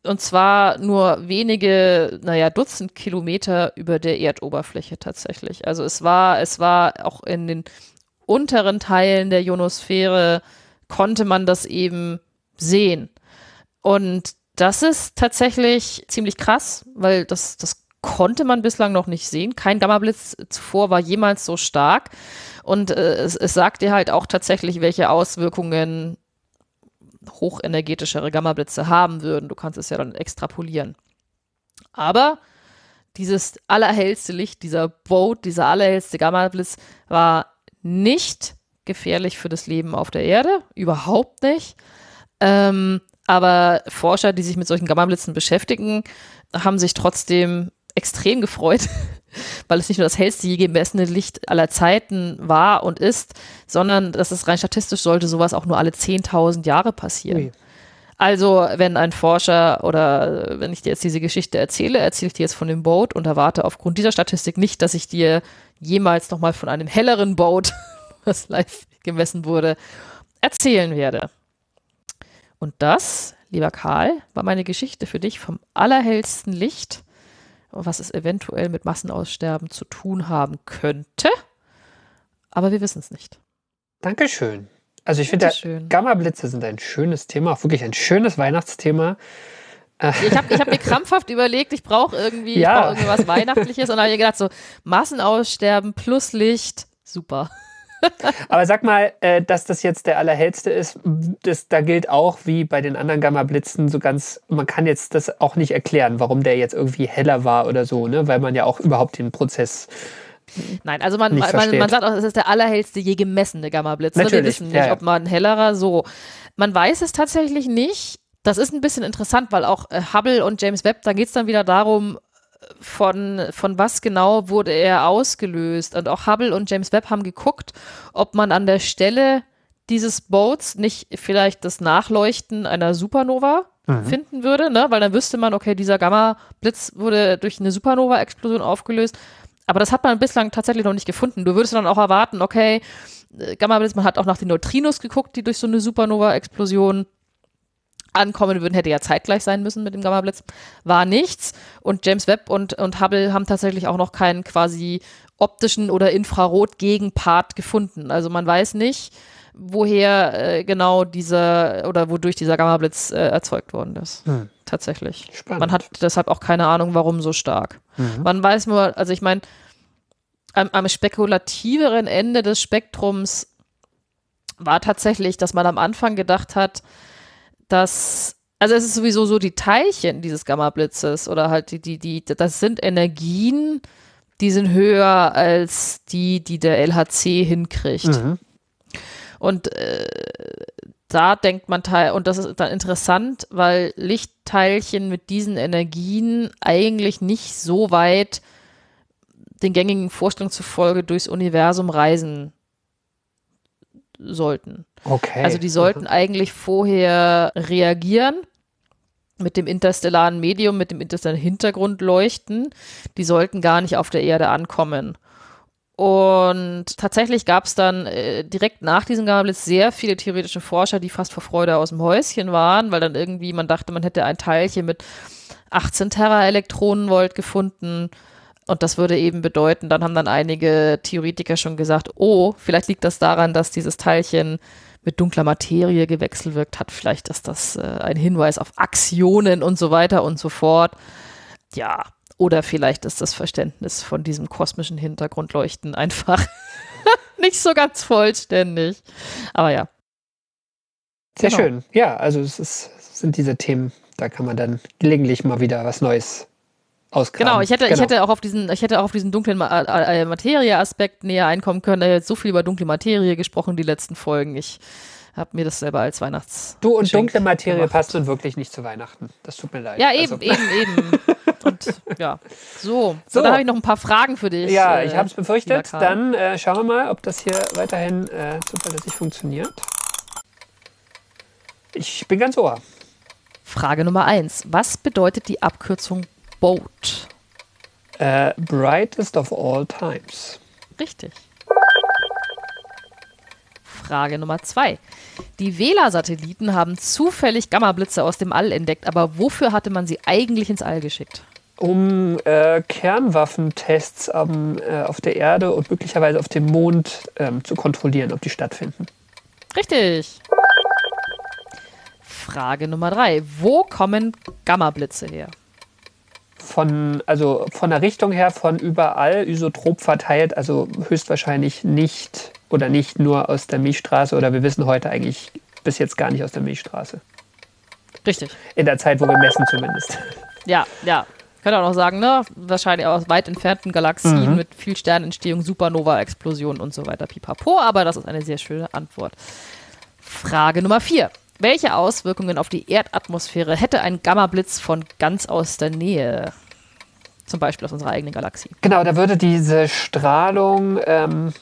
Und zwar nur wenige, naja, Dutzend Kilometer über der Erdoberfläche tatsächlich. Also es war, es war auch in den unteren Teilen der Ionosphäre konnte man das eben sehen. Und das ist tatsächlich ziemlich krass, weil das, das konnte man bislang noch nicht sehen. Kein Gammablitz zuvor war jemals so stark. Und äh, es, es sagt dir halt auch tatsächlich, welche Auswirkungen hochenergetischere Gammablitze haben würden. Du kannst es ja dann extrapolieren. Aber dieses allerhellste Licht, dieser Boat, dieser allerhellste Gammablitz war nicht gefährlich für das Leben auf der Erde, überhaupt nicht. Ähm, aber Forscher, die sich mit solchen Gammablitzen beschäftigen, haben sich trotzdem extrem gefreut, weil es nicht nur das hellste je gemessene Licht aller Zeiten war und ist, sondern dass es rein statistisch sollte sowas auch nur alle 10.000 Jahre passieren. Ui. Also, wenn ein Forscher oder äh, wenn ich dir jetzt diese Geschichte erzähle, erzähle ich dir jetzt von dem Boot und erwarte aufgrund dieser Statistik nicht, dass ich dir jemals nochmal von einem helleren Boot, was live gemessen wurde, erzählen werde. Und das, lieber Karl, war meine Geschichte für dich vom allerhellsten Licht, was es eventuell mit Massenaussterben zu tun haben könnte. Aber wir wissen es nicht. Dankeschön. Also ich finde. Gammablitze sind ein schönes Thema, auch wirklich ein schönes Weihnachtsthema. Ich habe ich hab mir krampfhaft überlegt, ich brauche irgendwie, Ja. brauch irgendwie was Weihnachtliches und habe mir gedacht, so Massenaussterben plus Licht, super. Aber sag mal, äh, dass das jetzt der allerhellste ist, das, da gilt auch wie bei den anderen Gammablitzen so ganz, man kann jetzt das auch nicht erklären, warum der jetzt irgendwie heller war oder so, ne? weil man ja auch überhaupt den Prozess. Nein, also man, man, man sagt auch, es ist der allerhellste je gemessene Gammablitz. Ne? Wir wissen nicht, ja, ja. ob man hellerer so. Man weiß es tatsächlich nicht. Das ist ein bisschen interessant, weil auch äh, Hubble und James Webb, da geht es dann wieder darum, von, von was genau wurde er ausgelöst. Und auch Hubble und James Webb haben geguckt, ob man an der Stelle dieses Boats nicht vielleicht das Nachleuchten einer Supernova finden würde, ne? weil dann wüsste man, okay, dieser Gamma-Blitz wurde durch eine Supernova-Explosion aufgelöst. Aber das hat man bislang tatsächlich noch nicht gefunden. Du würdest dann auch erwarten, okay, äh, Gamma-Blitz, man hat auch nach den Neutrinos geguckt, die durch so eine Supernova-Explosion ankommen würden, hätte ja zeitgleich sein müssen mit dem Gamma-Blitz. War nichts. Und James Webb und, und Hubble haben tatsächlich auch noch keinen quasi optischen oder Infrarot-Gegenpart gefunden. Also man weiß nicht, woher äh, genau dieser oder wodurch dieser Gamma-Blitz äh, erzeugt worden ist. Hm. Tatsächlich. Spannend. Man hat deshalb auch keine Ahnung, warum so stark. Mhm. Man weiß nur, also ich meine, am, am spekulativeren Ende des Spektrums war tatsächlich, dass man am Anfang gedacht hat, dass, also es ist sowieso so die Teilchen dieses Gamma-Blitzes oder halt die, die, die, das sind Energien, die sind höher als die, die der LHC hinkriegt. Mhm. Und äh, da denkt man teil, und das ist dann interessant, weil Lichtteilchen mit diesen Energien eigentlich nicht so weit den gängigen Vorstellungen zufolge durchs Universum reisen sollten. Okay. Also die sollten eigentlich vorher reagieren mit dem interstellaren Medium, mit dem interstellaren Hintergrund leuchten. Die sollten gar nicht auf der Erde ankommen. Und tatsächlich gab es dann äh, direkt nach diesem Gamma-Blitz sehr viele theoretische Forscher, die fast vor Freude aus dem Häuschen waren, weil dann irgendwie man dachte, man hätte ein Teilchen mit 18 Tera-Elektronenvolt gefunden. Und das würde eben bedeuten, dann haben dann einige Theoretiker schon gesagt, oh, vielleicht liegt das daran, dass dieses Teilchen mit dunkler Materie gewechselt hat. Vielleicht ist das äh, ein Hinweis auf Aktionen und so weiter und so fort. Ja, oder vielleicht ist das Verständnis von diesem kosmischen Hintergrundleuchten einfach nicht so ganz vollständig. Aber ja. Sehr genau. schön. Ja, also es, ist, sind diese Themen, da kann man dann gelegentlich mal wieder was Neues ausgraben. Genau, ich hätte, ich hätte auch auf diesen, ich hätte auch auf diesen dunklen Ma äh, äh, Materie-Aspekt näher einkommen können. Ich habe jetzt so viel über dunkle Materie gesprochen, die letzten Folgen. Ich habe mir das selber als Weihnachts. Du und dunkle Materie gemacht. passt nun wirklich nicht zu Weihnachten. Das tut mir leid. Ja, eben, Also- eben, eben. Und ja, so. So. Dann habe ich noch ein paar Fragen für dich. Ja, äh, ich habe es befürchtet. Dann äh, schauen wir mal, ob das hier weiterhin äh, zuverlässig funktioniert. Ich bin ganz ohr. Frage Nummer eins. Was bedeutet die Abkürzung BOAT? Äh, brightest of all times. Richtig. Frage Nummer zwei. Die Vela-Satelliten haben zufällig Gammablitze aus dem All entdeckt, aber wofür hatte man sie eigentlich ins All geschickt? Um äh, Kernwaffentests am, äh, auf der Erde und möglicherweise auf dem Mond ähm, zu kontrollieren, ob die stattfinden. Richtig. Frage Nummer drei. Wo kommen Gammablitze her? Von, also von der Richtung her von überall isotrop verteilt, also höchstwahrscheinlich nicht oder nicht nur aus der Milchstraße oder wir wissen heute eigentlich bis jetzt gar nicht aus der Milchstraße. Richtig. In der Zeit, wo wir messen zumindest. Ja, ja. Könnte auch noch sagen, ne? Wahrscheinlich aus weit entfernten Galaxien Mhm. mit viel Sternentstehung, Supernova-Explosion und so weiter. Pipapo, aber das ist eine sehr schöne Antwort. Frage Nummer vier. Welche Auswirkungen auf die Erdatmosphäre hätte ein Gammablitz von ganz aus der Nähe? Zum Beispiel aus unserer eigenen Galaxie. Genau, da würde diese Strahlung ähm,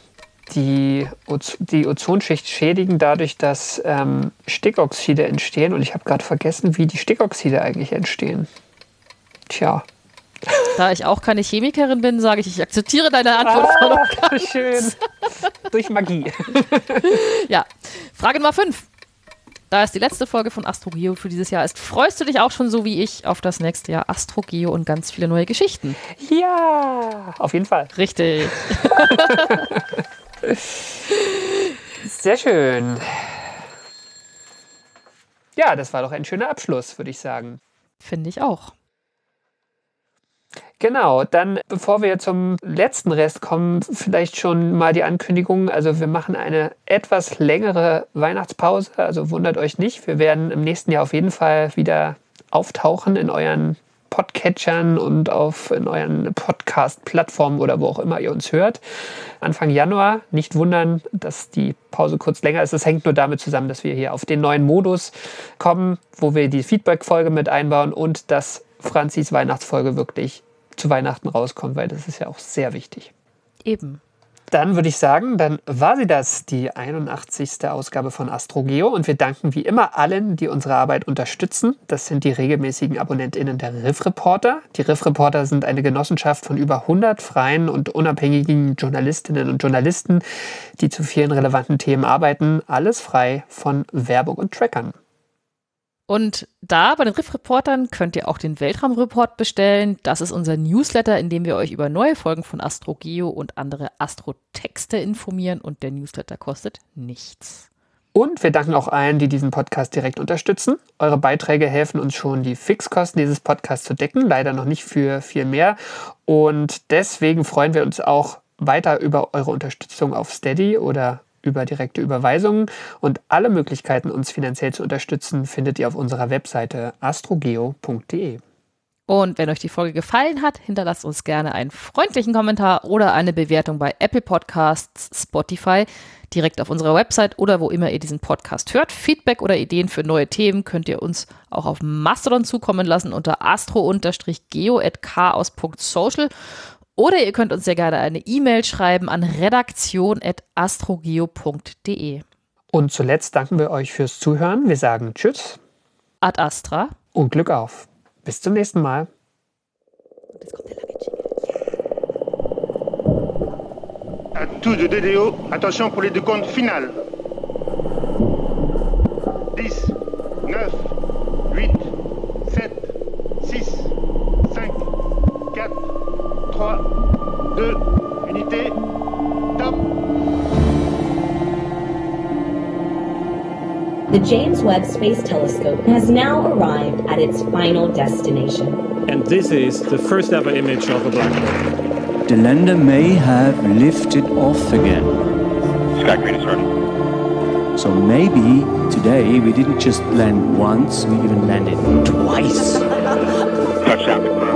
die, Oz die Ozonschicht schädigen, dadurch, dass ähm, Stickoxide entstehen. Und ich habe gerade vergessen, wie die Stickoxide eigentlich entstehen. Tja. Da ich auch keine Chemikerin bin, sage ich, ich akzeptiere deine Antwort voll Ah, schön. Durch Magie. Ja. Frage Nummer 5. Da es die letzte Folge von AstroGeo für dieses Jahr ist, freust du dich auch schon so wie ich auf das nächste Jahr AstroGeo und ganz viele neue Geschichten? Ja, auf jeden Fall. Richtig. Sehr schön. Ja, das war doch ein schöner Abschluss, würde ich sagen. Finde ich auch. Genau, dann bevor wir zum letzten Rest kommen, vielleicht schon mal die Ankündigung. Also wir machen eine etwas längere Weihnachtspause, also wundert euch nicht. Wir werden im nächsten Jahr auf jeden Fall wieder auftauchen in euren Podcatchern und auf in euren Podcast-Plattformen oder wo auch immer ihr uns hört. Anfang Januar. Nicht wundern, dass die Pause kurz länger ist. Es hängt nur damit zusammen, dass wir hier auf den neuen Modus kommen, wo wir die Feedback-Folge mit einbauen und dass Franzis Weihnachtsfolge wirklich zu Weihnachten rauskommt, weil das ist ja auch sehr wichtig. Eben. Dann würde ich sagen, dann war sie das, die 81. Ausgabe von AstroGeo. Und wir danken wie immer allen, die unsere Arbeit unterstützen. Das sind die regelmäßigen AbonnentInnen der Riff Reporter. Die Riff Reporter sind eine Genossenschaft von über 100 freien und unabhängigen Journalistinnen und Journalisten, die zu vielen relevanten Themen arbeiten. Alles frei von Werbung und Trackern. Und da bei den Riff-Reportern könnt ihr auch den Weltraumreport bestellen. Das ist unser Newsletter, in dem wir euch über neue Folgen von AstroGeo und andere Astrotexte informieren. Und der Newsletter kostet nichts. Und wir danken auch allen, die diesen Podcast direkt unterstützen. Eure Beiträge helfen uns schon, die Fixkosten dieses Podcasts zu decken, leider noch nicht für viel mehr. Und deswegen freuen wir uns auch weiter über eure Unterstützung auf Steady oder über direkte Überweisungen. Und alle Möglichkeiten, uns finanziell zu unterstützen, findet ihr auf unserer Webseite astrogeo.de. Und wenn euch die Folge gefallen hat, hinterlasst uns gerne einen freundlichen Kommentar oder eine Bewertung bei Apple Podcasts, Spotify, direkt auf unserer Website oder wo immer ihr diesen Podcast hört. Feedback oder Ideen für neue Themen könnt ihr uns auch auf Mastodon zukommen lassen unter astro-geo.chaos.social oder ihr könnt uns sehr gerne eine E-Mail schreiben an redaktion.astrogeo.de. Und zuletzt danken wir euch fürs Zuhören. Wir sagen Tschüss. Ad Astra. Und Glück auf. Bis zum nächsten Mal. jetzt kommt der lange À tous de DDO, attention pour les deux comptes finales. 10, 9, 3, 2, unité, top. The James Webb Space Telescope has now arrived at its final destination. And this is the first ever image of a black hole. The lander may have lifted off again. Sky Green is ready. So maybe today we didn't just land once, we even landed twice. Touchdown confirmed.